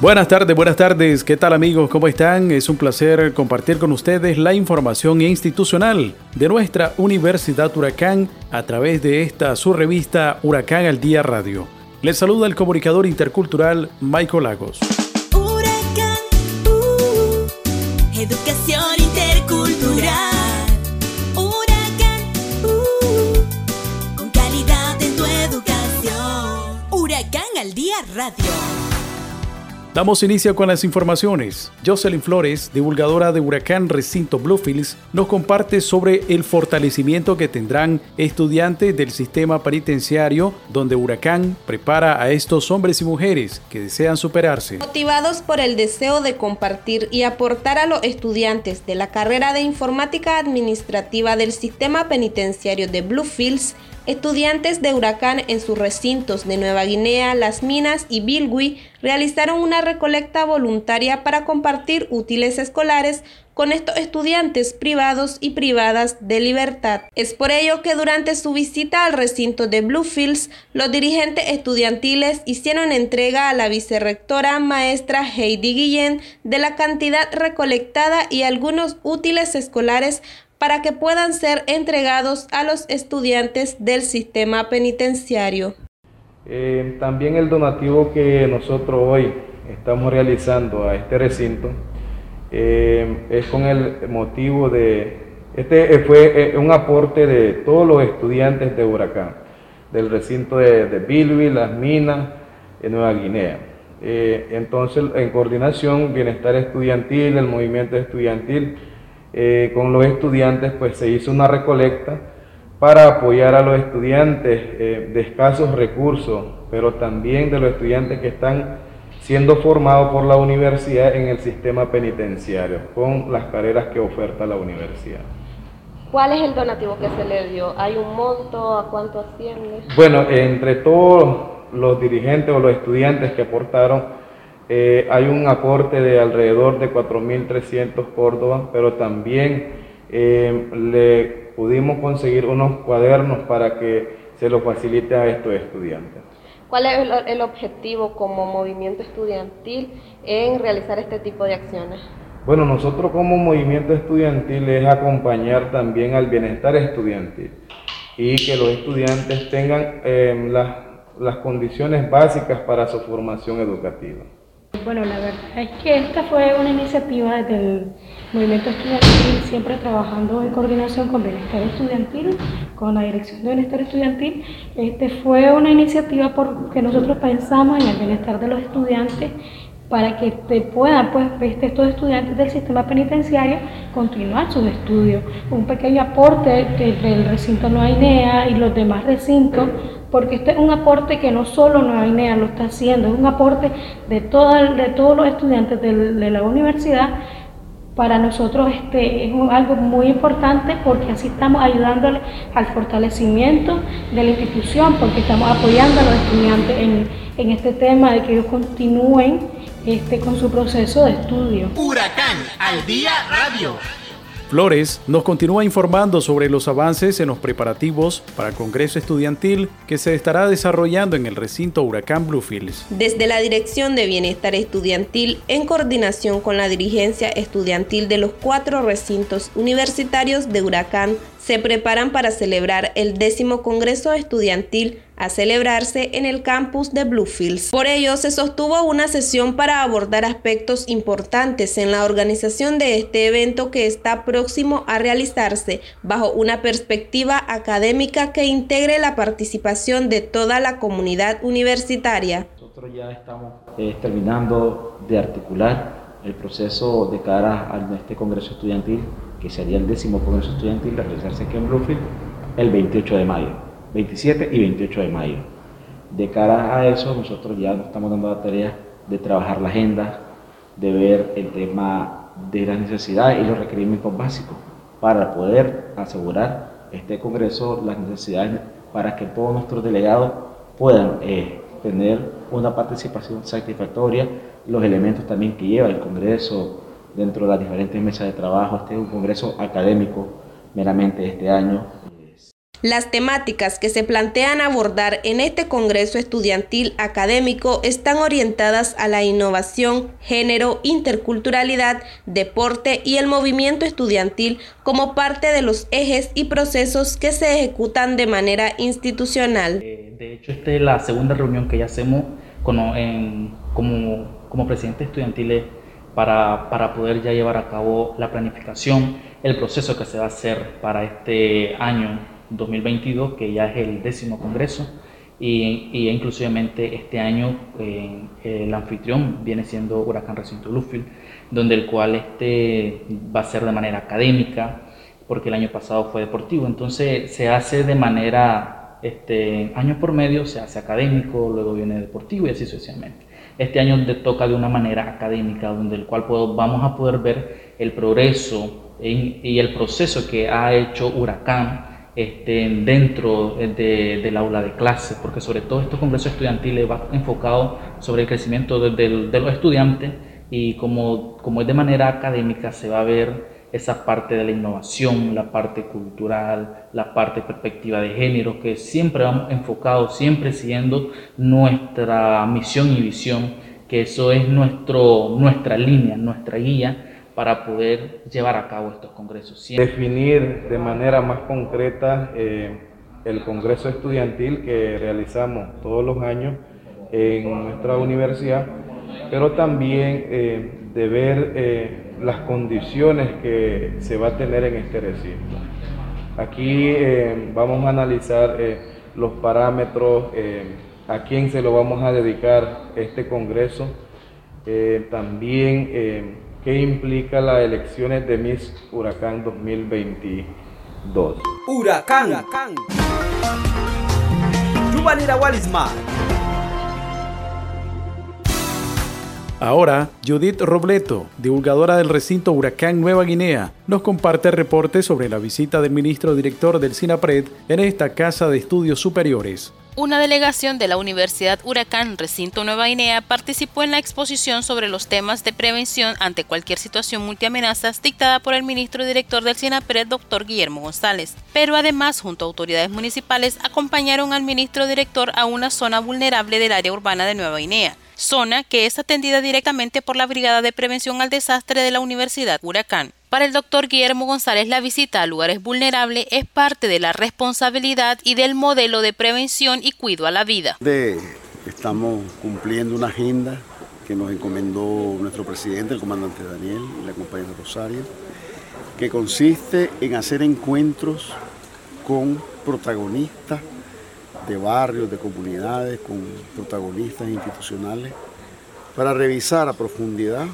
Buenas tardes, buenas tardes. ¿Qué tal amigos? ¿Cómo están? Es un placer compartir con ustedes la información institucional de nuestra Universidad Huracán a través de esta su revista Huracán al Día Radio. Les saluda el comunicador intercultural Michael Lagos. Huracán, uh, educación intercultural. Huracán, uh, con calidad en tu educación. Huracán al Día Radio. Damos inicio con las informaciones. Jocelyn Flores, divulgadora de Huracán Recinto Bluefields, nos comparte sobre el fortalecimiento que tendrán estudiantes del sistema penitenciario donde Huracán prepara a estos hombres y mujeres que desean superarse. Motivados por el deseo de compartir y aportar a los estudiantes de la carrera de informática administrativa del sistema penitenciario de Bluefields, Estudiantes de Huracán en sus recintos de Nueva Guinea, Las Minas y Bilwi realizaron una recolecta voluntaria para compartir útiles escolares con estos estudiantes privados y privadas de libertad. Es por ello que durante su visita al recinto de Bluefields, los dirigentes estudiantiles hicieron entrega a la vicerrectora maestra Heidi Guillén de la cantidad recolectada y algunos útiles escolares para que puedan ser entregados a los estudiantes del sistema penitenciario. Eh, también el donativo que nosotros hoy estamos realizando a este recinto eh, es con el motivo de, este eh, fue un aporte de todos los estudiantes de Huracán, del recinto de, de Bilby, Las Minas, en Nueva Guinea. entonces, en coordinación, Bienestar Estudiantil, el movimiento estudiantil, eh, con los estudiantes, pues se hizo una recolecta para apoyar a los estudiantes eh, de escasos recursos, pero también de los estudiantes que están siendo formados por la universidad en el sistema penitenciario, con las carreras que oferta la universidad. ¿Cuál es el donativo que se le dio? ¿Hay un monto? ¿A cuánto asciende? Bueno, entre todos los dirigentes o los estudiantes que aportaron, eh, hay un aporte de alrededor de 4.300 Córdoba, pero también eh, le pudimos conseguir unos cuadernos para que se lo facilite a estos estudiantes. ¿Cuál es el, el objetivo como movimiento estudiantil en realizar este tipo de acciones? Bueno, nosotros como movimiento estudiantil es acompañar también al bienestar estudiantil y que los estudiantes tengan eh, las, las condiciones básicas para su formación educativa. Bueno, la verdad es que esta fue una iniciativa del movimiento estudiantil, siempre trabajando en coordinación con Bienestar Estudiantil, con la Dirección de Bienestar Estudiantil. Este fue una iniciativa porque nosotros pensamos en el bienestar de los estudiantes para que te puedan, pues, este, estos estudiantes del sistema penitenciario continuar sus estudios. Un pequeño aporte entre el recinto Nueva Guinea y los demás recintos porque este es un aporte que no solo Nueva Guinea lo está haciendo, es un aporte de, de todos los estudiantes de, la universidad. Para nosotros este es algo muy importante porque así estamos ayudándole al fortalecimiento de la institución, porque estamos apoyando a los estudiantes en, en este tema de que ellos continúen este, con su proceso de estudio. Huracán al día radio. Flores nos continúa informando sobre los avances en los preparativos para el Congreso Estudiantil que se estará desarrollando en el recinto Huracán Bluefields. Desde la Dirección de Bienestar Estudiantil, en coordinación con la dirigencia estudiantil de los cuatro recintos universitarios de Huracán, se preparan para celebrar el décimo Congreso Estudiantil a celebrarse en el campus de Bluefields. Por ello, se sostuvo una sesión para abordar aspectos importantes en la organización de este evento que está próximo a realizarse bajo una perspectiva académica que integre la participación de toda la comunidad universitaria. Nosotros ya estamos eh, terminando de articular el proceso de cara a este Congreso Estudiantil que sería el décimo Congreso Estudiantil de realizarse aquí en Bluefield el 28 de mayo, 27 y 28 de mayo. De cara a eso, nosotros ya nos estamos dando la tarea de trabajar la agenda, de ver el tema de las necesidades y los requerimientos básicos para poder asegurar este Congreso las necesidades para que todos nuestros delegados puedan eh, tener una participación satisfactoria, los elementos también que lleva el Congreso dentro de las diferentes mesas de trabajo. Este es un Congreso académico meramente este año, las temáticas que se plantean abordar en este Congreso Estudiantil Académico están orientadas a la innovación, género, interculturalidad, deporte y el movimiento estudiantil como parte de los ejes y procesos que se ejecutan de manera institucional. Eh, de hecho, esta es la segunda reunión que ya hacemos como, como, presidente estudiantil para, para poder ya llevar a cabo la planificación, el proceso que se va a hacer para este año 2022, que ya es el décimo congreso, y, y inclusivamente este año eh, el anfitrión viene siendo Huracán Recinto Bluefield, donde el cual este va a ser de manera académica, porque el año pasado fue deportivo, entonces se hace de manera, este, año por medio, se hace académico, luego viene deportivo y así sucesivamente. Este año le toca de una manera académica, donde el cual puedo, vamos a poder ver el progreso y el proceso que ha hecho Huracán este, dentro del aula de clase, porque sobre todo estos congresos estudiantiles va enfocado sobre el crecimiento de, los estudiantes y como, como es de manera académica se va a ver esa parte de la innovación, la parte cultural, la parte de perspectiva de género, que siempre vamos enfocados, siempre siguiendo nuestra misión y visión, que eso es nuestro, nuestra línea, nuestra guía para poder llevar a cabo estos congresos. Definir de manera más concreta eh, el congreso estudiantil que realizamos todos los años en nuestra universidad, pero también eh, de ver eh, las condiciones que se va a tener en este recinto. Aquí vamos a analizar los parámetros, a quién se lo vamos a dedicar este congreso, también ¿Qué implica las elecciones de Miss Huracán 2022? Huracán. Huracán. Ahora, Judith Robleto, divulgadora del recinto Huracán Nueva Guinea, nos comparte el reporte sobre la visita del ministro director del SINAPRED en esta casa de estudios superiores. Una delegación de la Universidad Huracán Recinto Nueva Guinea participó en la exposición sobre los temas de prevención ante cualquier situación multiamenazas dictada por el ministro director del CINAPRED, doctor Guillermo González. Pero además, junto a autoridades municipales, acompañaron al ministro director a una zona vulnerable del área urbana de Nueva Guinea zona que es atendida directamente por la Brigada de Prevención al Desastre de la Universidad Huracán. Para el doctor Guillermo González, la visita a lugares vulnerables es parte de la responsabilidad y del modelo de prevención y cuido a la vida. estamos cumpliendo una agenda que nos encomendó nuestro presidente, el comandante Daniel, y la compañera Rosario, que consiste en hacer encuentros con protagonistas de barrios, de comunidades, con protagonistas institucionales, para revisar a profundidad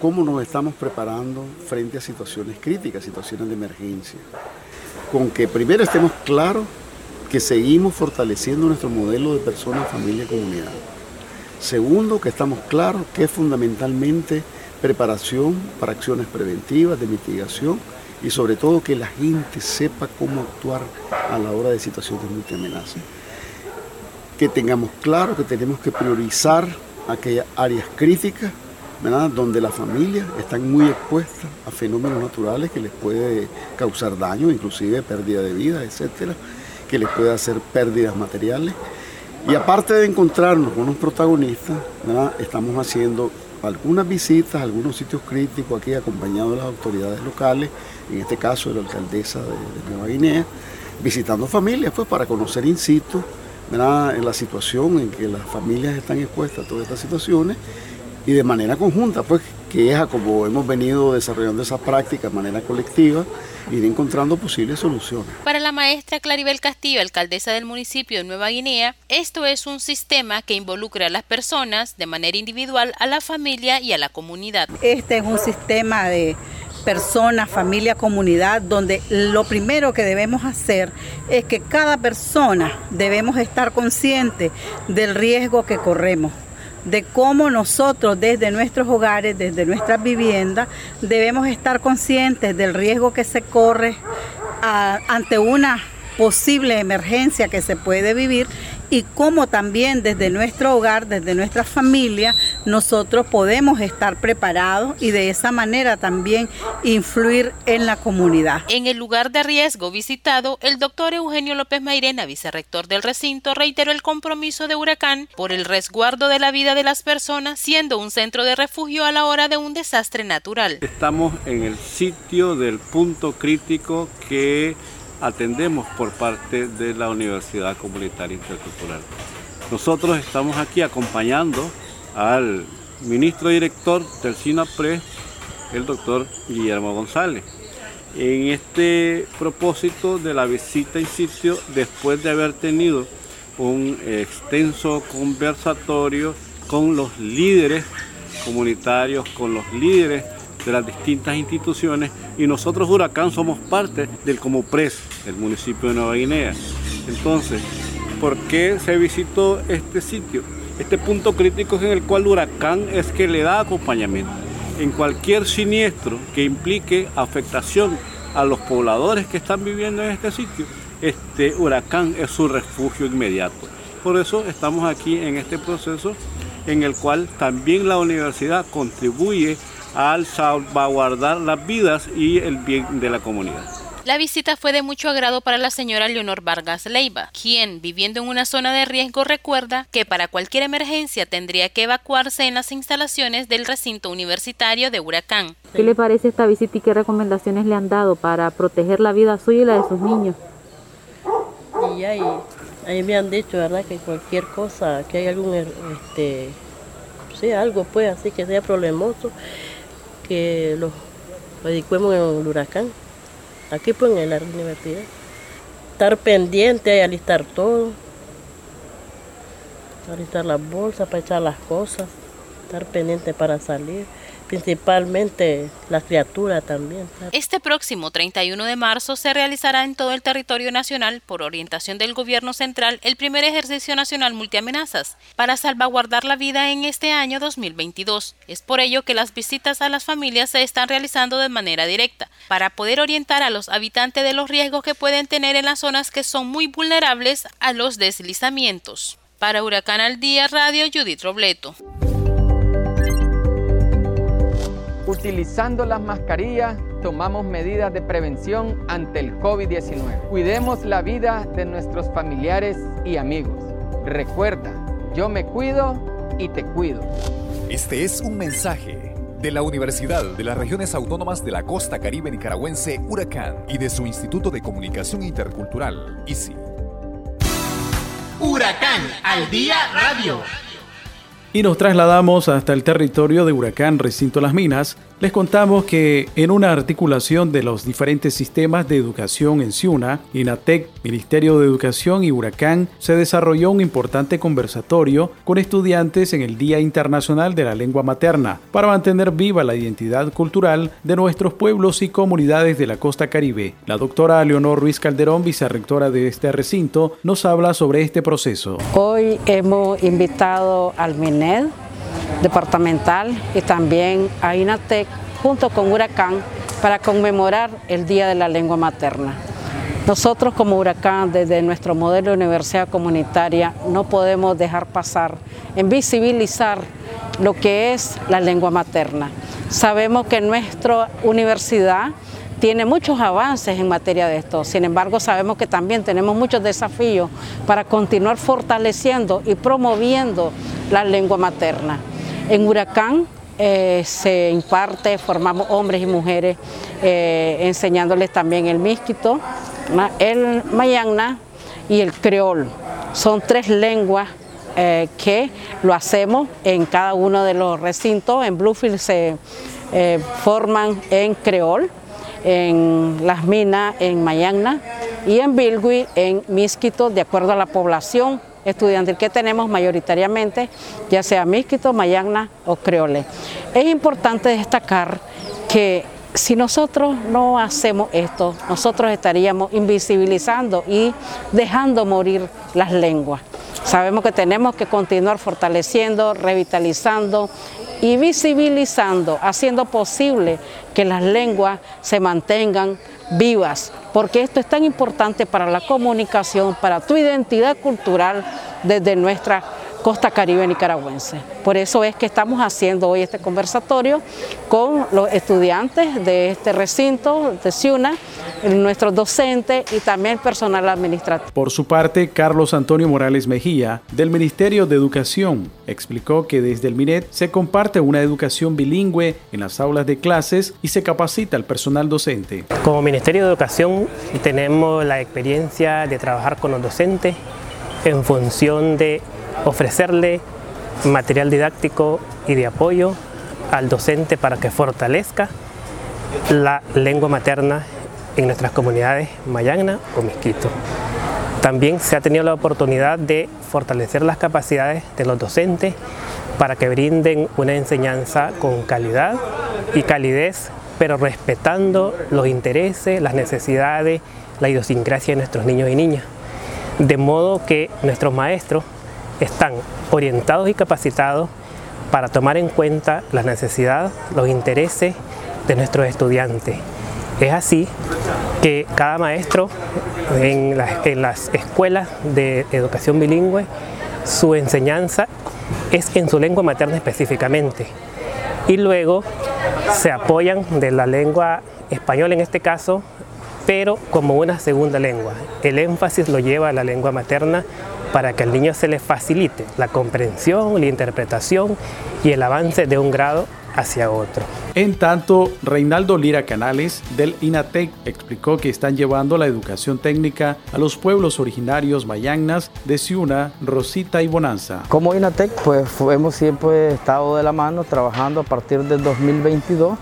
cómo nos estamos preparando frente a situaciones críticas, situaciones de emergencia. Con que primero estemos claros que seguimos fortaleciendo nuestro modelo de persona, familia y comunidad. Segundo, que estamos claros que es fundamentalmente preparación para acciones preventivas, de mitigación y sobre todo que la gente sepa cómo actuar a la hora de situaciones de amenaza. Que tengamos claro que tenemos que priorizar aquellas áreas críticas donde las familias están muy expuestas a fenómenos naturales que les puede causar daño, inclusive pérdida de vida, etcétera, que les puede hacer pérdidas materiales. Y aparte de encontrarnos con unos protagonistas, estamos haciendo algunas visitas a algunos sitios críticos aquí acompañados de las autoridades locales, en este caso de la alcaldesa de, Nueva Guinea, visitando familias pues, para conocer in situ en la situación en que las familias están expuestas a todas estas situaciones y de manera conjunta, pues que es como hemos venido desarrollando esa práctica de manera colectiva, ir encontrando posibles soluciones. Para la maestra Claribel Castillo, alcaldesa del municipio de Nueva Guinea, esto es un sistema que involucra a las personas de manera individual, a la familia y a la comunidad. Este es un sistema de personas, familia, comunidad, donde lo primero que debemos hacer es que cada persona debemos estar consciente del riesgo que corremos de cómo nosotros desde nuestros hogares, desde nuestras viviendas, debemos estar conscientes del riesgo que se corre a, ante una posible emergencia que se puede vivir y cómo también desde nuestro hogar, desde nuestra familia, nosotros podemos estar preparados y de esa manera también influir en la comunidad. En el lugar de riesgo visitado, el doctor Eugenio López Mairena, vicerrector del recinto, reiteró el compromiso de Huracán por el resguardo de la vida de las personas, siendo un centro de refugio a la hora de un desastre natural. Estamos en el sitio del punto crítico que atendemos por parte de la Universidad Comunitaria Intercultural. Nosotros estamos aquí acompañando al ministro director del SINAPRE, el doctor Guillermo González, en este propósito de la visita en sitio después de haber tenido un extenso conversatorio con los líderes comunitarios, con los líderes de las distintas instituciones y nosotros Huracán somos parte del Comopres, del municipio de Nueva Guinea. Entonces, ¿por qué se visitó este sitio? Este punto crítico es en el cual Huracán es que le da acompañamiento. En cualquier siniestro que implique afectación a los pobladores que están viviendo en este sitio, este huracán es su refugio inmediato. Por eso estamos aquí en este proceso en el cual también la universidad contribuye al salvaguardar las vidas y el bien de la comunidad. La visita fue de mucho agrado para la señora Leonor Vargas Leiva, quien, viviendo en una zona de riesgo, recuerda que para cualquier emergencia tendría que evacuarse en las instalaciones del recinto universitario de Huracán. ¿Qué le parece esta visita y qué recomendaciones le han dado para proteger la vida suya y la de sus niños? Y ahí, ahí me han dicho, ¿verdad? Que cualquier cosa, que hay algún, este, sí, algo pues así que sea problemoso, que los adecuemos en el huracán, aquí pues en la universidad. Estar pendiente y alistar todo, alistar las bolsas para echar las cosas, estar pendiente para salir principalmente la criatura también. Este próximo 31 de marzo se realizará en todo el territorio nacional, por orientación del gobierno central, el primer ejercicio nacional multiamenazas para salvaguardar la vida en este año 2022. Es por ello que las visitas a las familias se están realizando de manera directa, para poder orientar a los habitantes de los riesgos que pueden tener en las zonas que son muy vulnerables a los deslizamientos. Para Huracán al Día Radio, Judith Robleto. Utilizando las mascarillas, tomamos medidas de prevención ante el COVID-19. Cuidemos la vida de nuestros familiares y amigos. Recuerda, yo me cuido y te cuido. Este es un mensaje de la Universidad de las Regiones Autónomas de la Costa Caribe Nicaragüense, Huracán, y de su Instituto de Comunicación Intercultural, ICI. Huracán al Día Radio. Y nos trasladamos hasta el territorio de Huracán Recinto Las Minas. Les contamos que en una articulación de los diferentes sistemas de educación en Ciuna, INATEC, Ministerio de Educación y Huracán, se desarrolló un importante conversatorio con estudiantes en el Día Internacional de la Lengua Materna para mantener viva la identidad cultural de nuestros pueblos y comunidades de la costa caribe. La doctora Leonor Ruiz Calderón, vicerrectora de este recinto, nos habla sobre este proceso. Hoy hemos invitado al MINED departamental y también a INATEC junto con Huracán para conmemorar el Día de la Lengua Materna. Nosotros como Huracán, desde nuestro modelo de universidad comunitaria, no podemos dejar pasar en visibilizar lo que es la lengua materna. Sabemos que nuestra universidad tiene muchos avances en materia de esto, sin embargo sabemos que también tenemos muchos desafíos para continuar fortaleciendo y promoviendo la lengua materna. En Huracán eh, se imparte, formamos hombres y mujeres eh, enseñándoles también el mísquito, el mayangna y el creol. Son tres lenguas eh, que lo hacemos en cada uno de los recintos. En Bluefield se forman en creol, en Las Minas en mayangna y en Bilgui en mísquito de acuerdo a la población estudiantil que tenemos mayoritariamente, ya sea mísquito, mayagna o creole. Es importante destacar que si nosotros no hacemos esto, nosotros estaríamos invisibilizando y dejando morir las lenguas. Sabemos que tenemos que continuar fortaleciendo, revitalizando y visibilizando, haciendo posible que las lenguas se mantengan vivas, porque esto es tan importante para la comunicación, para tu identidad cultural desde nuestra costa caribe nicaragüense. Por eso es que estamos haciendo hoy este conversatorio con los estudiantes de este recinto de Ciuna, nuestros docentes y también personal administrativo. Por su parte, Carlos Antonio Morales Mejía, del Ministerio de Educación, explicó que desde el MINET se comparte una educación bilingüe en las aulas de clases y se capacita al personal docente. Como Ministerio de Educación tenemos la experiencia de trabajar con los docentes en función de ofrecerle material didáctico y de apoyo al docente para que fortalezca la lengua materna en nuestras comunidades Mayagna o Misquito. También se ha tenido la oportunidad de fortalecer las capacidades de los docentes para que brinden una enseñanza con calidad y calidez, pero respetando los intereses, las necesidades, la idiosincrasia de nuestros niños y niñas. De modo que nuestros maestros están orientados y capacitados para tomar en cuenta las necesidades, los intereses de nuestros estudiantes. Es así que cada maestro en las, escuelas de educación bilingüe, su enseñanza es en su lengua materna específicamente. Y luego se apoyan de la lengua española en este caso, pero como una segunda lengua. El énfasis lo lleva a la lengua materna para que al niño se le facilite la comprensión, la interpretación y el avance de un grado hacia otro. En tanto, Reinaldo Lira Canales del INATEC explicó que están llevando la educación técnica a los pueblos originarios mayagnas de Ciuna, Rosita y Bonanza. Como INATEC, pues hemos siempre estado de la mano trabajando a partir del 2022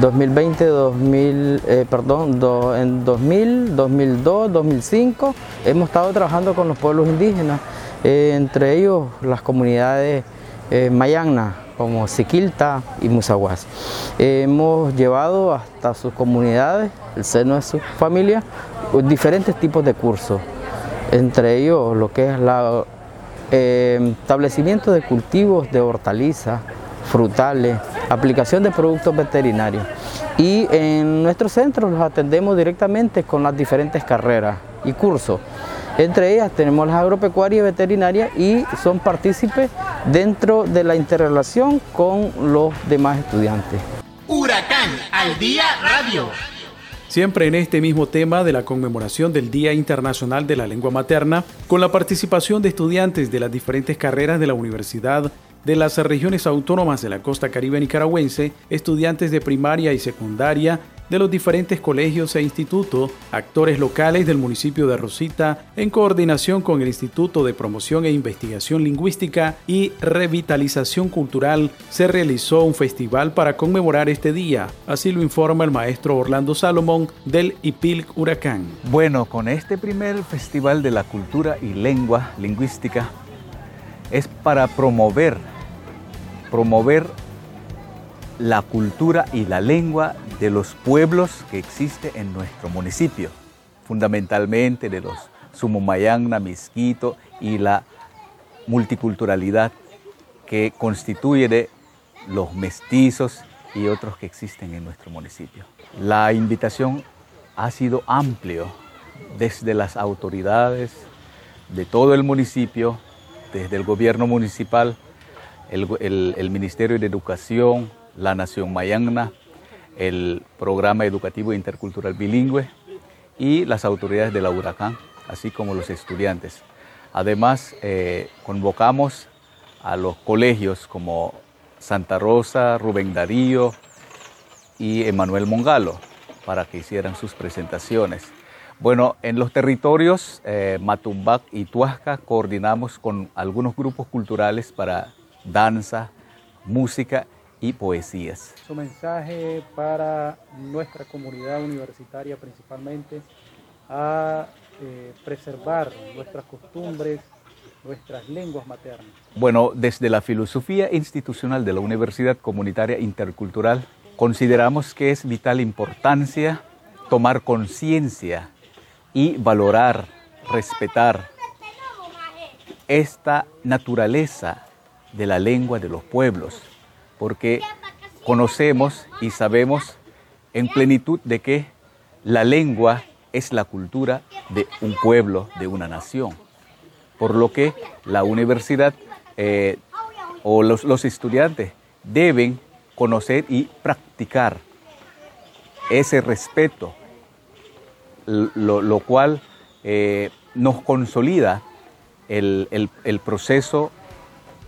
2020, 2000, eh, perdón, en 2000, 2002, 2005 hemos estado trabajando con los pueblos indígenas, eh, entre ellos las comunidades eh, mayagnas como Siquilta y Musaguas. hemos llevado hasta sus comunidades, el seno de sus familias, diferentes tipos de cursos, entre ellos lo que es el establecimiento de cultivos de hortalizas, frutales, aplicación de productos veterinarios. Y en nuestro centro los atendemos directamente con las diferentes carreras y cursos. Entre ellas tenemos las agropecuarias y veterinarias y son partícipes dentro de la interrelación con los demás estudiantes. Huracán al Día Radio. Siempre en este mismo tema de la conmemoración del Día Internacional de la Lengua Materna, con la participación de estudiantes de las diferentes carreras de la Universidad de las regiones autónomas de la costa caribe nicaragüense, estudiantes de primaria y secundaria de los diferentes colegios e institutos, actores locales del municipio de Rosita, en coordinación con el Instituto de Promoción e Investigación Lingüística y Revitalización Cultural, se realizó un festival para conmemorar este día. Así lo informa el maestro Orlando Salomón del IPILC Huracán. Bueno, con este primer Festival de la Cultura y Lengua Lingüística es para promover promover la cultura y la lengua de los pueblos que existen en nuestro municipio, fundamentalmente de los Sumomayagna, Misquito y la multiculturalidad que constituye de los mestizos y otros que existen en nuestro municipio. La invitación ha sido amplio desde las autoridades de todo el municipio, desde el gobierno municipal, el, Ministerio de Educación, la Nación Mayangna, el Programa Educativo Intercultural Bilingüe y las autoridades de la Huracán, así como los estudiantes. Además, eh, convocamos a los colegios como Santa Rosa, Rubén Darío y Emanuel Mongalo para que hicieran sus presentaciones. Bueno, en los territorios eh, Matumbac y Tuasca coordinamos con algunos grupos culturales para danza, música y poesías. Su mensaje para nuestra comunidad universitaria principalmente a eh, preservar nuestras costumbres, nuestras lenguas maternas. Bueno, desde la filosofía institucional de la Universidad Comunitaria Intercultural, consideramos que es vital importancia tomar conciencia y valorar, respetar esta naturaleza de la lengua de los pueblos, porque conocemos y sabemos en plenitud de que la lengua es la cultura de un pueblo, de una nación. Por lo que la universidad eh, o los, estudiantes deben conocer y practicar ese respeto, lo, cual eh, nos consolida el, el proceso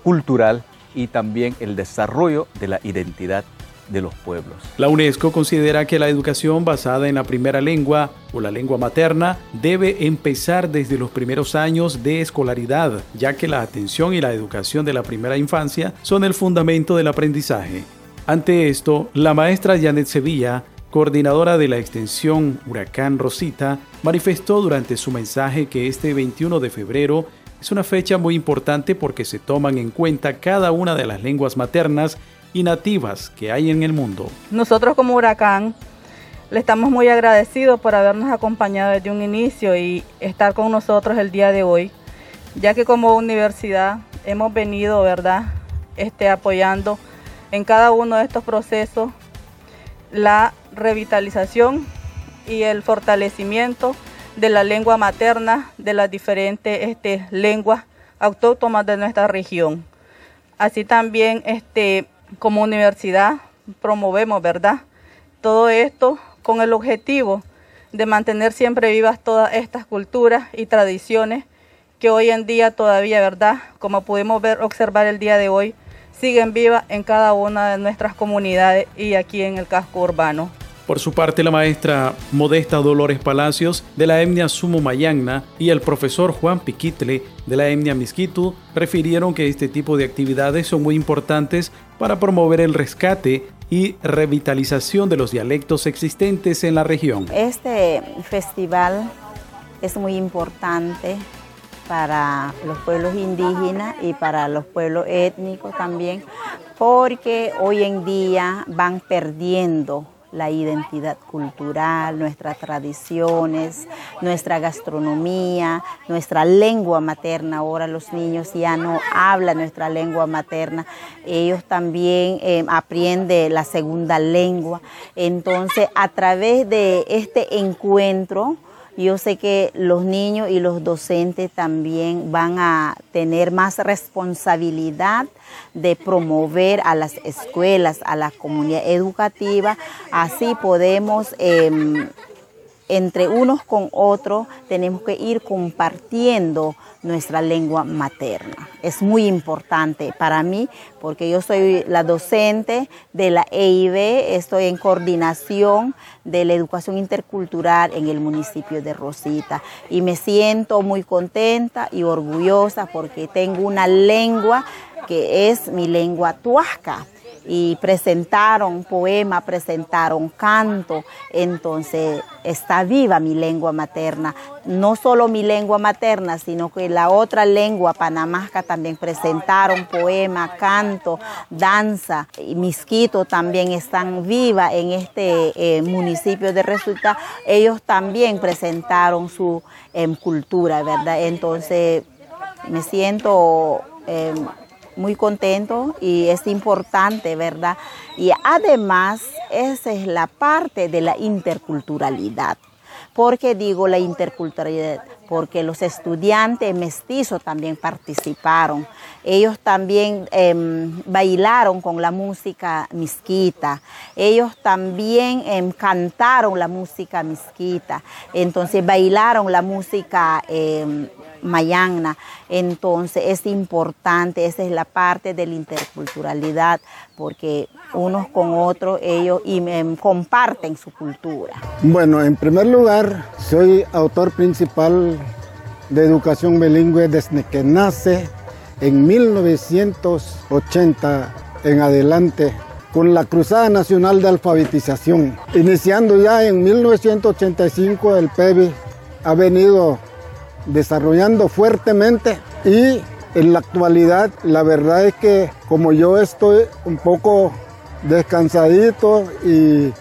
cultural y también el desarrollo de la identidad de los pueblos. La UNESCO considera que la educación basada en la primera lengua o la lengua materna debe empezar desde los primeros años de escolaridad, ya que la atención y la educación de la primera infancia son el fundamento del aprendizaje. Ante esto, la maestra Janet Sevilla, coordinadora de la extensión Huracán Rosita, manifestó durante su mensaje que este 21 de febrero es una fecha muy importante porque se toman en cuenta cada una de las lenguas maternas y nativas que hay en el mundo. Nosotros como Huracán le estamos muy agradecidos por habernos acompañado desde un inicio y estar con nosotros el día de hoy, ya que como universidad hemos venido, ¿verdad?, este, apoyando en cada uno de estos procesos la revitalización y el fortalecimiento de la lengua materna de las diferentes este, lenguas autóctonas de nuestra región. Así también este, como universidad promovemos, ¿verdad? Todo esto con el objetivo de mantener siempre vivas todas estas culturas y tradiciones que hoy en día todavía, ¿verdad? Como pudimos ver, observar el día de hoy, siguen vivas en cada una de nuestras comunidades y aquí en el casco urbano. Por su parte, la maestra Modesta Dolores Palacios de la etnia Sumo Mayagna y el profesor Juan Piquitle de la etnia Misquitu refirieron que este tipo de actividades son muy importantes para promover el rescate y revitalización de los dialectos existentes en la región. Este festival es muy importante para los pueblos indígenas y para los pueblos étnicos también, porque hoy en día van perdiendo la identidad cultural, nuestras tradiciones, nuestra gastronomía, nuestra lengua materna. Ahora los niños ya no hablan nuestra lengua materna, ellos también eh, aprenden la segunda lengua. Entonces, a través de este encuentro, yo sé que los niños y los docentes también van a tener más responsabilidad de promover a las escuelas, a la comunidad educativa. Así podemos em, entre unos con otros tenemos que ir compartiendo nuestra lengua materna. Es muy importante para mí porque yo soy la docente de la EIB, estoy en coordinación de la educación intercultural en el municipio de Rosita y me siento muy contenta y orgullosa porque tengo una lengua que es mi lengua tuasca y presentaron poema, presentaron canto, entonces está viva mi lengua materna. No solo mi lengua materna, sino que la otra lengua panamasca también presentaron poema, canto, danza. Y Misquito también están viva en este eh, municipio de Resulta. Ellos también presentaron su em, cultura, ¿verdad? Entonces me siento... Em, muy contento y es importante, ¿verdad? Y además, esa es la parte de la interculturalidad. ¿Por qué digo la interculturalidad? Porque los estudiantes mestizos también participaron. Ellos también em, bailaron con la música misquita. Ellos también em, cantaron la música misquita. Entonces bailaron la música em, mayana. Entonces es importante, esa es la parte de la interculturalidad, porque unos con otros ellos em, comparten su cultura. Bueno, en primer lugar, soy autor principal de educación bilingüe desde que nace en 1980 en adelante con la Cruzada Nacional de Alfabetización. Iniciando ya en 1985 el PEBI ha venido desarrollando fuertemente y en la actualidad la verdad es que como yo estoy un poco descansadito y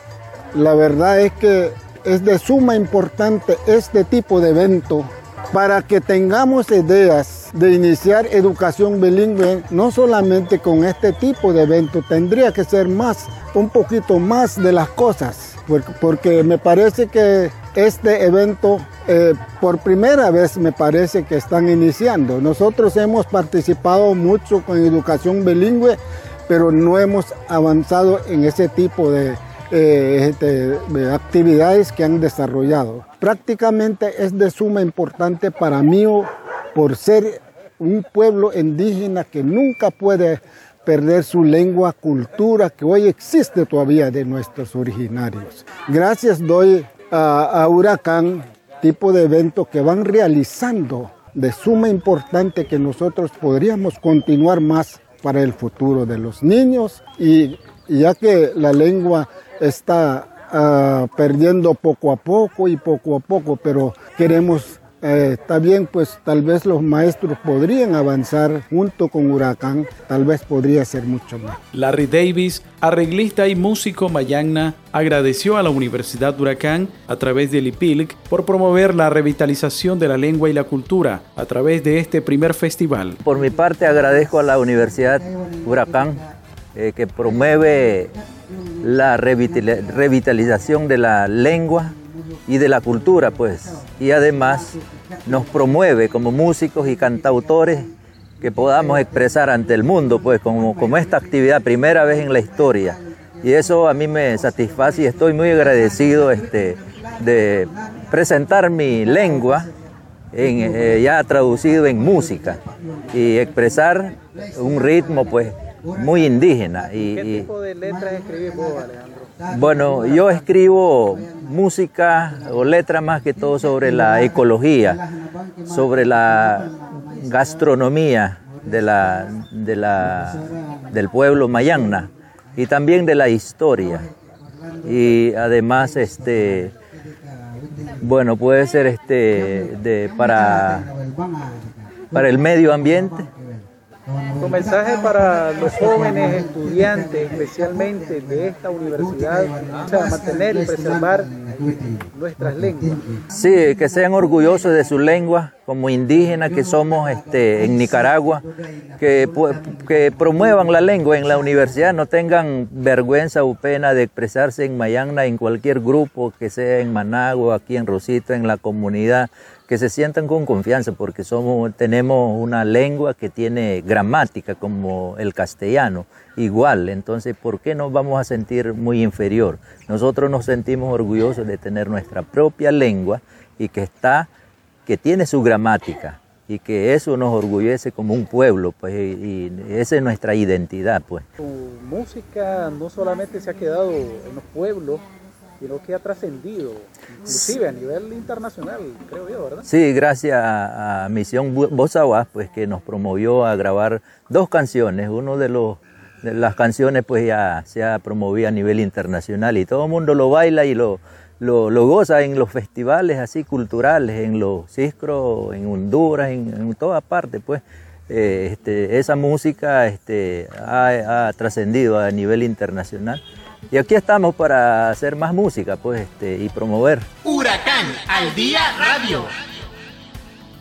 la verdad es que es de suma importante este tipo de evento para que tengamos ideas de iniciar educación bilingüe, no solamente con este tipo de evento, tendría que ser más, un poquito más de las cosas, porque me parece que este evento eh, por primera vez me parece que están iniciando. Nosotros hemos participado mucho con educación bilingüe, pero no hemos avanzado en ese tipo de, eh, de, actividades que han desarrollado. Prácticamente es de suma importancia para mí por ser un pueblo indígena que nunca puede perder su lengua, cultura que hoy existe todavía de nuestros originarios. Gracias doy a, Huracán, tipo de eventos que van realizando de suma importancia que nosotros podríamos continuar más para el futuro de los niños. Y ya que la lengua está uh, perdiendo poco a poco y poco a poco, pero queremos eh, está bien, pues tal vez los maestros podrían avanzar junto con Huracán, tal vez podría ser mucho más. Larry Davis, arreglista y músico mayagna, agradeció a la Universidad Huracán a través del IPILC por promover la revitalización de la lengua y la cultura a través de este primer festival. Por mi parte agradezco a la Universidad Huracán eh, que promueve la revitalización de la lengua y de la cultura, pues. Y además nos promueve como músicos y cantautores que podamos expresar ante el mundo, pues, como, como esta actividad, primera vez en la historia. Y eso a mí me satisface y estoy muy agradecido este, de presentar mi lengua en, eh, ya traducido en música y expresar un ritmo, pues, muy indígena. Y, ¿Qué tipo de letras escribís vos, Alejandro? Bueno, yo escribo música o letras más que todo sobre la ecología, sobre la gastronomía de la, de la, del pueblo mayana y también de la historia. Y además, este, bueno, puede ser este, de, para, para el medio ambiente tu mensaje para los jóvenes estudiantes, especialmente de esta universidad, o sea, mantener y preservar nuestras lenguas. Sí, que sean orgullosos de su lengua, como indígenas que somos este, en Nicaragua, que, que promuevan la lengua en la universidad, no tengan vergüenza o pena de expresarse en Mayangna, en cualquier grupo, que sea en Managua, aquí en Rosita, en la comunidad que se sientan con confianza porque somos, tenemos una lengua que tiene gramática como el castellano, igual, entonces ¿por qué nos vamos a sentir muy inferior? Nosotros nos sentimos orgullosos de tener nuestra propia lengua y que está, que tiene su gramática y que eso nos orgullece como un pueblo, pues, y, esa es nuestra identidad, pues. Tu música no solamente se ha quedado en los pueblos, sino que ha trascendido, inclusive a nivel internacional, creo yo, ¿verdad? Sí, gracias a, Misión Voz pues que nos promovió a grabar dos canciones. Uno de los de las canciones pues ya se ha promovido a nivel internacional y todo el mundo lo baila y lo, lo, goza en los festivales así culturales, en los Ciscros, en Honduras, en, en todas partes, pues. Eh, este, esa música este, ha, ha trascendido a nivel internacional. Y aquí estamos para hacer más música, pues, este, y promover. Huracán al día radio.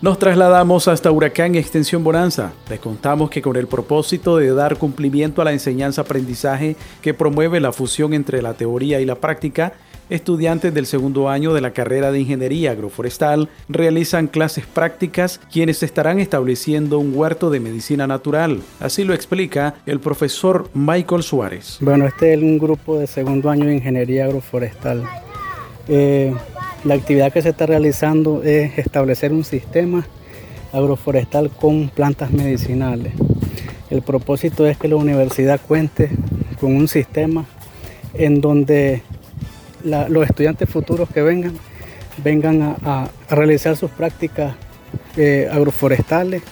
Nos trasladamos hasta Huracán Extensión Bonanza. Les contamos que con el propósito de dar cumplimiento a la enseñanza-aprendizaje que promueve la fusión entre la teoría y la práctica, Estudiantes del segundo año de la carrera de Ingeniería Agroforestal realizan clases prácticas quienes estarán estableciendo un huerto de medicina natural. Así lo explica el profesor Michael Suárez. Bueno, este es un grupo de segundo año de Ingeniería Agroforestal. Eh, la actividad que se está realizando es establecer un sistema agroforestal con plantas medicinales. El propósito es que la universidad cuente con un sistema en donde los estudiantes futuros que vengan, vengan a, realizar sus prácticas eh, agroforestales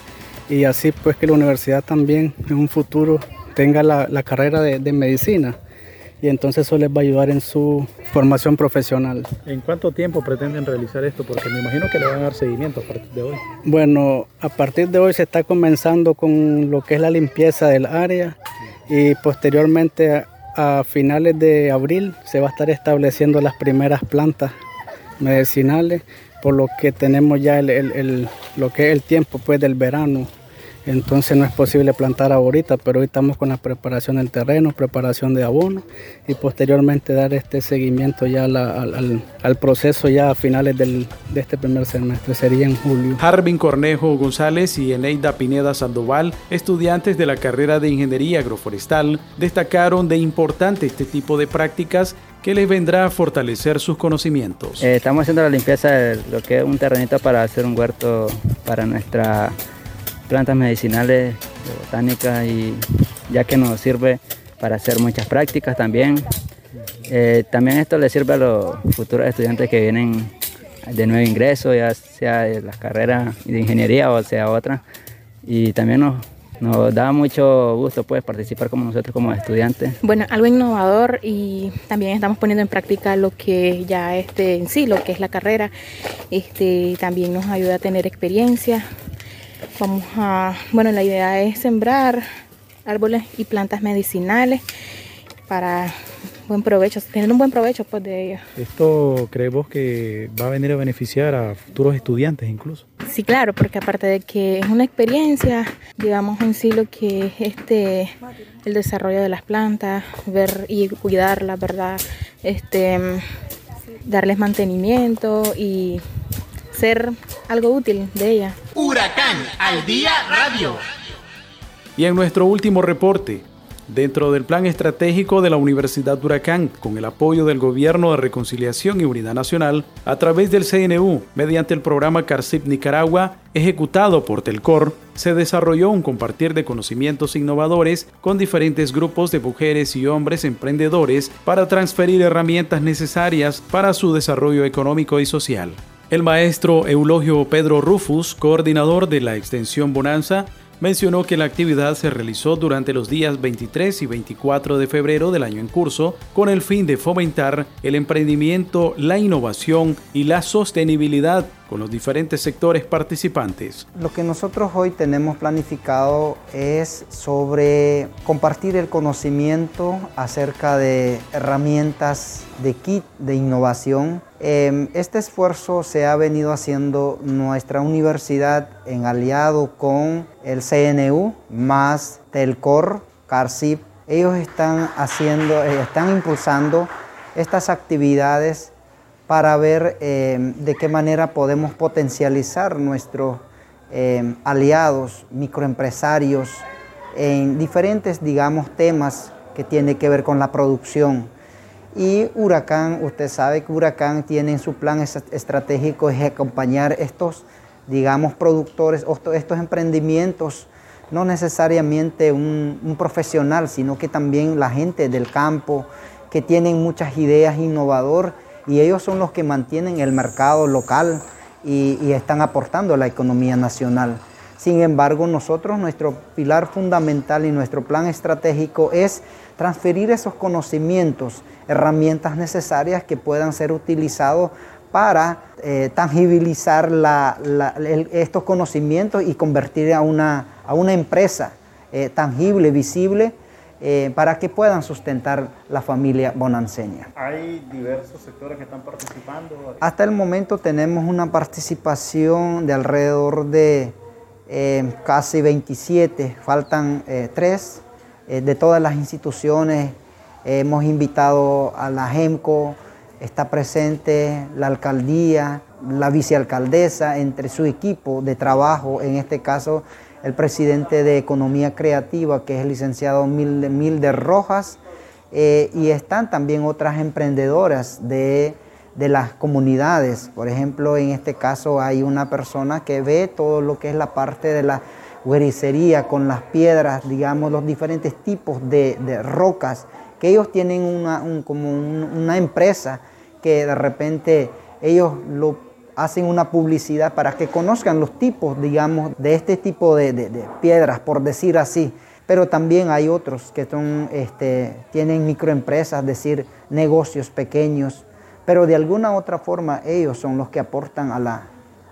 y así pues que la universidad también en un futuro tenga la, carrera de, medicina y entonces eso les va a ayudar en su formación profesional. ¿En cuánto tiempo pretenden realizar esto? Porque me imagino que le van a dar seguimiento a partir de hoy. Bueno, a partir de hoy se está comenzando con lo que es la limpieza del área y posteriormente a finales de abril se va a estar estableciendo las primeras plantas medicinales, por lo que tenemos ya el, lo que es el tiempo pues, del verano entonces no es posible plantar ahorita, pero hoy estamos con la preparación del terreno, preparación de abono y posteriormente dar este seguimiento ya al, proceso ya a finales de este primer semestre, sería en julio. Harvin Cornejo González y Eneida Pineda Sandoval, estudiantes de la carrera de Ingeniería Agroforestal, destacaron de importante este tipo de prácticas que les vendrá a fortalecer sus conocimientos. Eh, estamos haciendo la limpieza de lo que es un terrenito para hacer un huerto para nuestra plantas medicinales, de botánica, y ya que nos sirve para hacer muchas prácticas también. Eh, también esto le sirve a los futuros estudiantes que vienen de nuevo ingreso, ya sea de las carreras de ingeniería o sea otra. Y también nos, nos da mucho gusto pues participar como nosotros como estudiantes. Bueno, algo innovador y también estamos poniendo en práctica lo que ya este en sí, lo que es la carrera. Este también nos ayuda a tener experiencia Vamos a, bueno, la idea es sembrar árboles y plantas medicinales para buen provecho, tener un buen provecho pues de ellos. ¿Esto creemos que va a venir a beneficiar a futuros estudiantes incluso? Sí, claro, porque aparte de que es una experiencia, llevamos en sí lo que es este el desarrollo de las plantas, ver y cuidarlas, ¿verdad? Este darles mantenimiento y ser algo útil de ella. Huracán al día radio. Y en nuestro último reporte, dentro del plan estratégico de la Universidad Huracán, con el apoyo del Gobierno de Reconciliación y Unidad Nacional, a través del CNU, mediante el programa CARCIP Nicaragua, ejecutado por Telcor, se desarrolló un compartir de conocimientos innovadores con diferentes grupos de mujeres y hombres emprendedores para transferir herramientas necesarias para su desarrollo económico y social. El maestro Eulogio Pedro Rufus, coordinador de la extensión Bonanza, mencionó que la actividad se realizó durante los días 23 y 24 de febrero del año en curso con el fin de fomentar el emprendimiento, la innovación y la sostenibilidad con los diferentes sectores participantes. Lo que nosotros hoy tenemos planificado es sobre compartir el conocimiento acerca de herramientas de kit de innovación. Em, este esfuerzo se ha venido haciendo nuestra universidad en aliado con el CNU más Telcor, CARCIP. Ellos están haciendo, eh, están impulsando estas actividades para ver eh, de qué manera podemos potencializar nuestros eh, aliados, microempresarios, en diferentes, digamos, temas que tienen que ver con la producción. Y Huracán, usted sabe que Huracán tiene en su plan estratégico es acompañar estos, digamos, productores, estos emprendimientos, no necesariamente un profesional, sino que también la gente del campo, que tienen muchas ideas innovadoras y ellos son los que mantienen el mercado local y, están aportando a la economía nacional. Sin embargo, nosotros, nuestro pilar fundamental y nuestro plan estratégico es transferir esos conocimientos, herramientas necesarias que puedan ser utilizados para eh, tangibilizar estos conocimientos y convertir a una, a una empresa eh, tangible, visible, eh, para que puedan sustentar la familia bonanceña. ¿Hay diversos sectores que están participando? Hasta el momento tenemos una participación de alrededor de eh, casi 27, faltan eh, tres de todas las instituciones. hemos invitado a la GEMCO, está presente la alcaldía, la vicealcaldesa, entre su equipo de trabajo, en este caso el presidente de Economía Creativa, que es el licenciado Milde, Rojas, eh, y están también otras emprendedoras de, las comunidades. Por ejemplo, en este caso hay una persona que ve todo lo que es la parte de la huericería con las piedras, digamos, los diferentes tipos de, rocas, que ellos tienen una, como una empresa que de repente ellos lo hacen una publicidad para que conozcan los tipos, digamos, de este tipo de, piedras, por decir así. Pero también hay otros que son, este, tienen microempresas, es decir, negocios pequeños, pero de alguna otra forma ellos son los que aportan a la,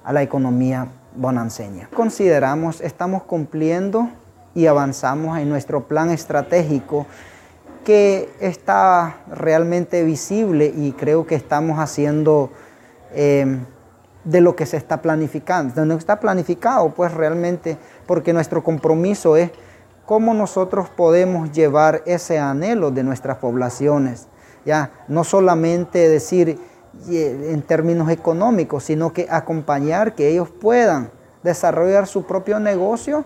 a la economía bonanceña. Consideramos, estamos cumpliendo y avanzamos en nuestro plan estratégico que está realmente visible y creo que estamos haciendo em, de lo que se está planificando. De lo que está planificado, pues realmente, porque nuestro compromiso es cómo nosotros podemos llevar ese anhelo de nuestras poblaciones. Ya, no solamente decir en términos económicos, sino que acompañar que ellos puedan desarrollar su propio negocio,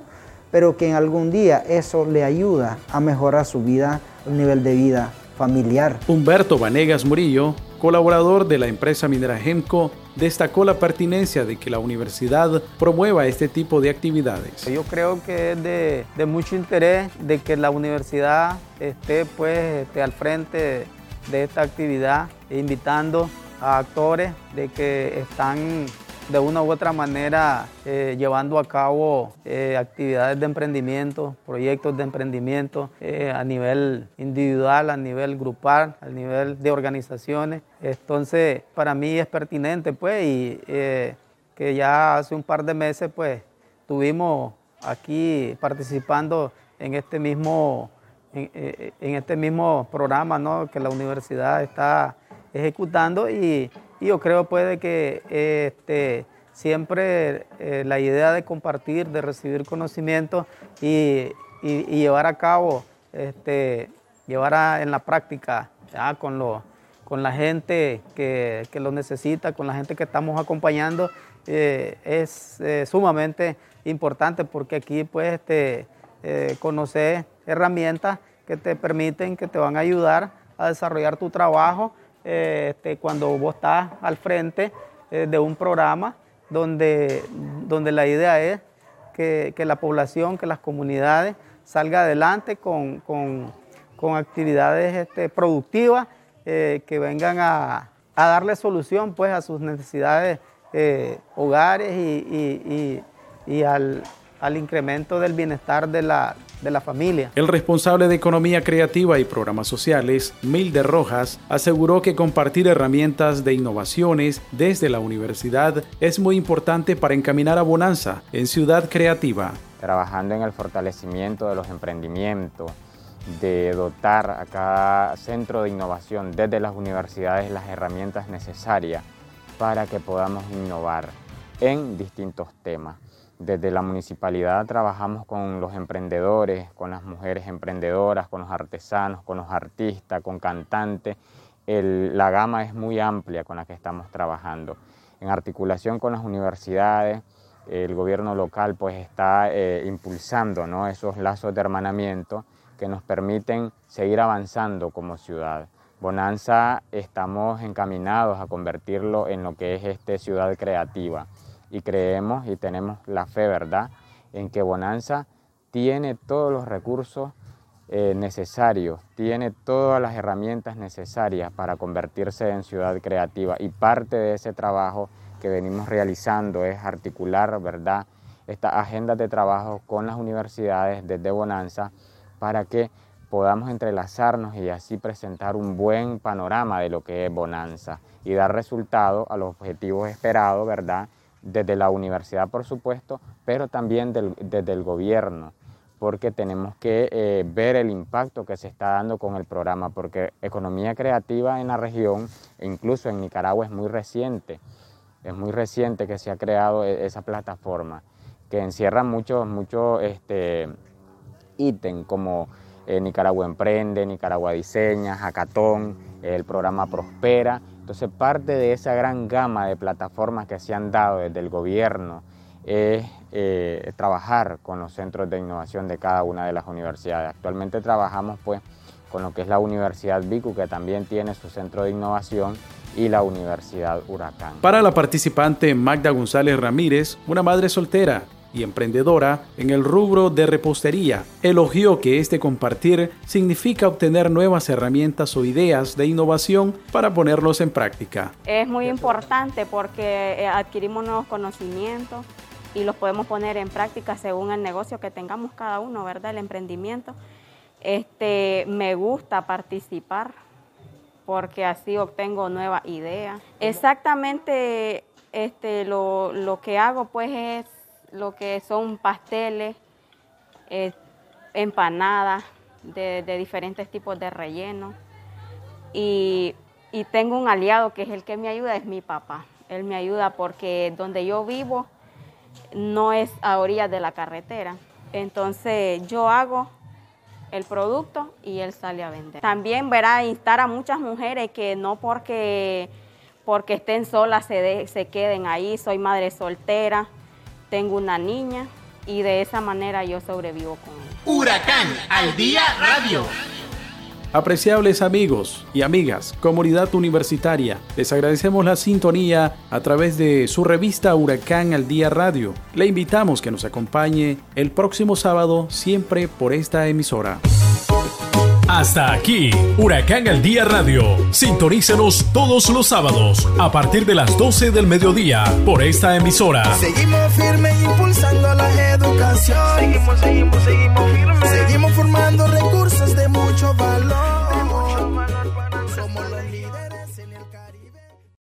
pero que en algún día eso le ayuda a mejorar su vida, el nivel de vida familiar. Humberto Vanegas Murillo, colaborador de la empresa minera Gemco, destacó la pertinencia de que la universidad promueva este tipo de actividades. Yo creo que es de, mucho interés de que la universidad esté pues esté al frente de esta actividad, invitando a actores de que están de una u otra manera eh, llevando a cabo eh, actividades de emprendimiento, proyectos de emprendimiento eh, a nivel individual, a nivel grupal, a nivel de organizaciones. Entonces, para mí es pertinente, pues, y que ya hace un par de meses, pues, tuvimos aquí participando en este mismo, en, en este mismo programa, ¿no? Que la universidad está ejecutando y, yo creo puede que este, siempre eh, la idea de compartir, de recibir conocimiento y, llevar a cabo, este, llevar en la práctica con, la gente que, lo necesita, con la gente que estamos acompañando, eh, es eh, sumamente importante porque aquí puedes este, conocer herramientas que te permiten, que te van a ayudar a desarrollar tu trabajo este, cuando vos estás al frente eh, de un programa donde, donde la idea es que, la población, que las comunidades salga adelante con, actividades este, productivas eh, que vengan a, darle solución pues, a sus necesidades eh, hogares y, y al, al incremento del bienestar de la, de la familia. El responsable de Economía Creativa y Programas Sociales, Milde Rojas, aseguró que compartir herramientas de innovaciones desde la universidad es muy importante para encaminar a Bonanza en Ciudad Creativa. Trabajando en el fortalecimiento de los emprendimientos, de dotar a cada centro de innovación desde las universidades las herramientas necesarias para que podamos innovar en distintos temas. Desde la municipalidad trabajamos con los emprendedores, con las mujeres emprendedoras, con los artesanos, con los artistas, con cantantes. la gama es muy amplia con la que estamos trabajando. En articulación con las universidades, el gobierno local pues está eh, impulsando ¿no? esos lazos de hermanamiento que nos permiten seguir avanzando como ciudad. Bonanza estamos encaminados a convertirlo en lo que es este ciudad creativa y creemos y tenemos la fe, ¿verdad?, en que Bonanza tiene todos los recursos eh, necesarios, tiene todas las herramientas necesarias para convertirse en ciudad creativa y parte de ese trabajo que venimos realizando es articular, ¿verdad?, esta agenda de trabajo con las universidades desde Bonanza para que podamos entrelazarnos y así presentar un buen panorama de lo que es Bonanza y dar resultado a los objetivos esperados, ¿verdad?, desde la universidad, por supuesto, pero también desde el gobierno, porque tenemos que eh, ver el impacto que se está dando con el programa, porque economía creativa en la región, incluso en Nicaragua, es muy reciente, es muy reciente que se ha creado e, esa plataforma, que encierra muchos mucho, este, ítems como eh, Nicaragua Emprende, Nicaragua Diseña, Hackathon, el programa Prospera, entonces parte de esa gran gama de plataformas que se han dado desde el gobierno es eh, trabajar con los centros de innovación de cada una de las universidades. Actualmente trabajamos pues con lo que es la Universidad Vicu, que también tiene su centro de innovación, y la Universidad Huracán. Para la participante Magda González Ramírez, una madre soltera y emprendedora en el rubro de repostería, elogió que este compartir significa obtener nuevas herramientas o ideas de innovación para ponerlos en práctica. Es muy importante porque eh, adquirimos nuevos conocimientos y los podemos poner en práctica según el negocio que tengamos cada uno, ¿verdad? El emprendimiento. Este, me gusta participar porque así obtengo nuevas ideas. Exactamente este, lo, lo que hago pues es lo que son pasteles, eh, empanadas de, diferentes tipos de relleno. Y, tengo un aliado que es el que me ayuda, es mi papá. Él me ayuda porque donde yo vivo no es a orillas de la carretera. Entonces yo hago el producto y él sale a vender. También verá instar a muchas mujeres que no porque, porque estén solas se, se queden ahí. Soy madre soltera, tengo una niña y de esa manera yo sobrevivo con él. Huracán al día radio. Apreciables amigos y amigas, comunidad universitaria, les agradecemos la sintonía a través de su revista Huracán al Día Radio. Le invitamos que nos acompañe el próximo sábado siempre por esta emisora. Hasta aquí, Huracán al Día Radio. Sintonícenos todos los sábados a partir de las 12 del mediodía por esta emisora. Seguimos firmes impulsando la educación. Seguimos, seguimos, seguimos firmes. Seguimos formando recursos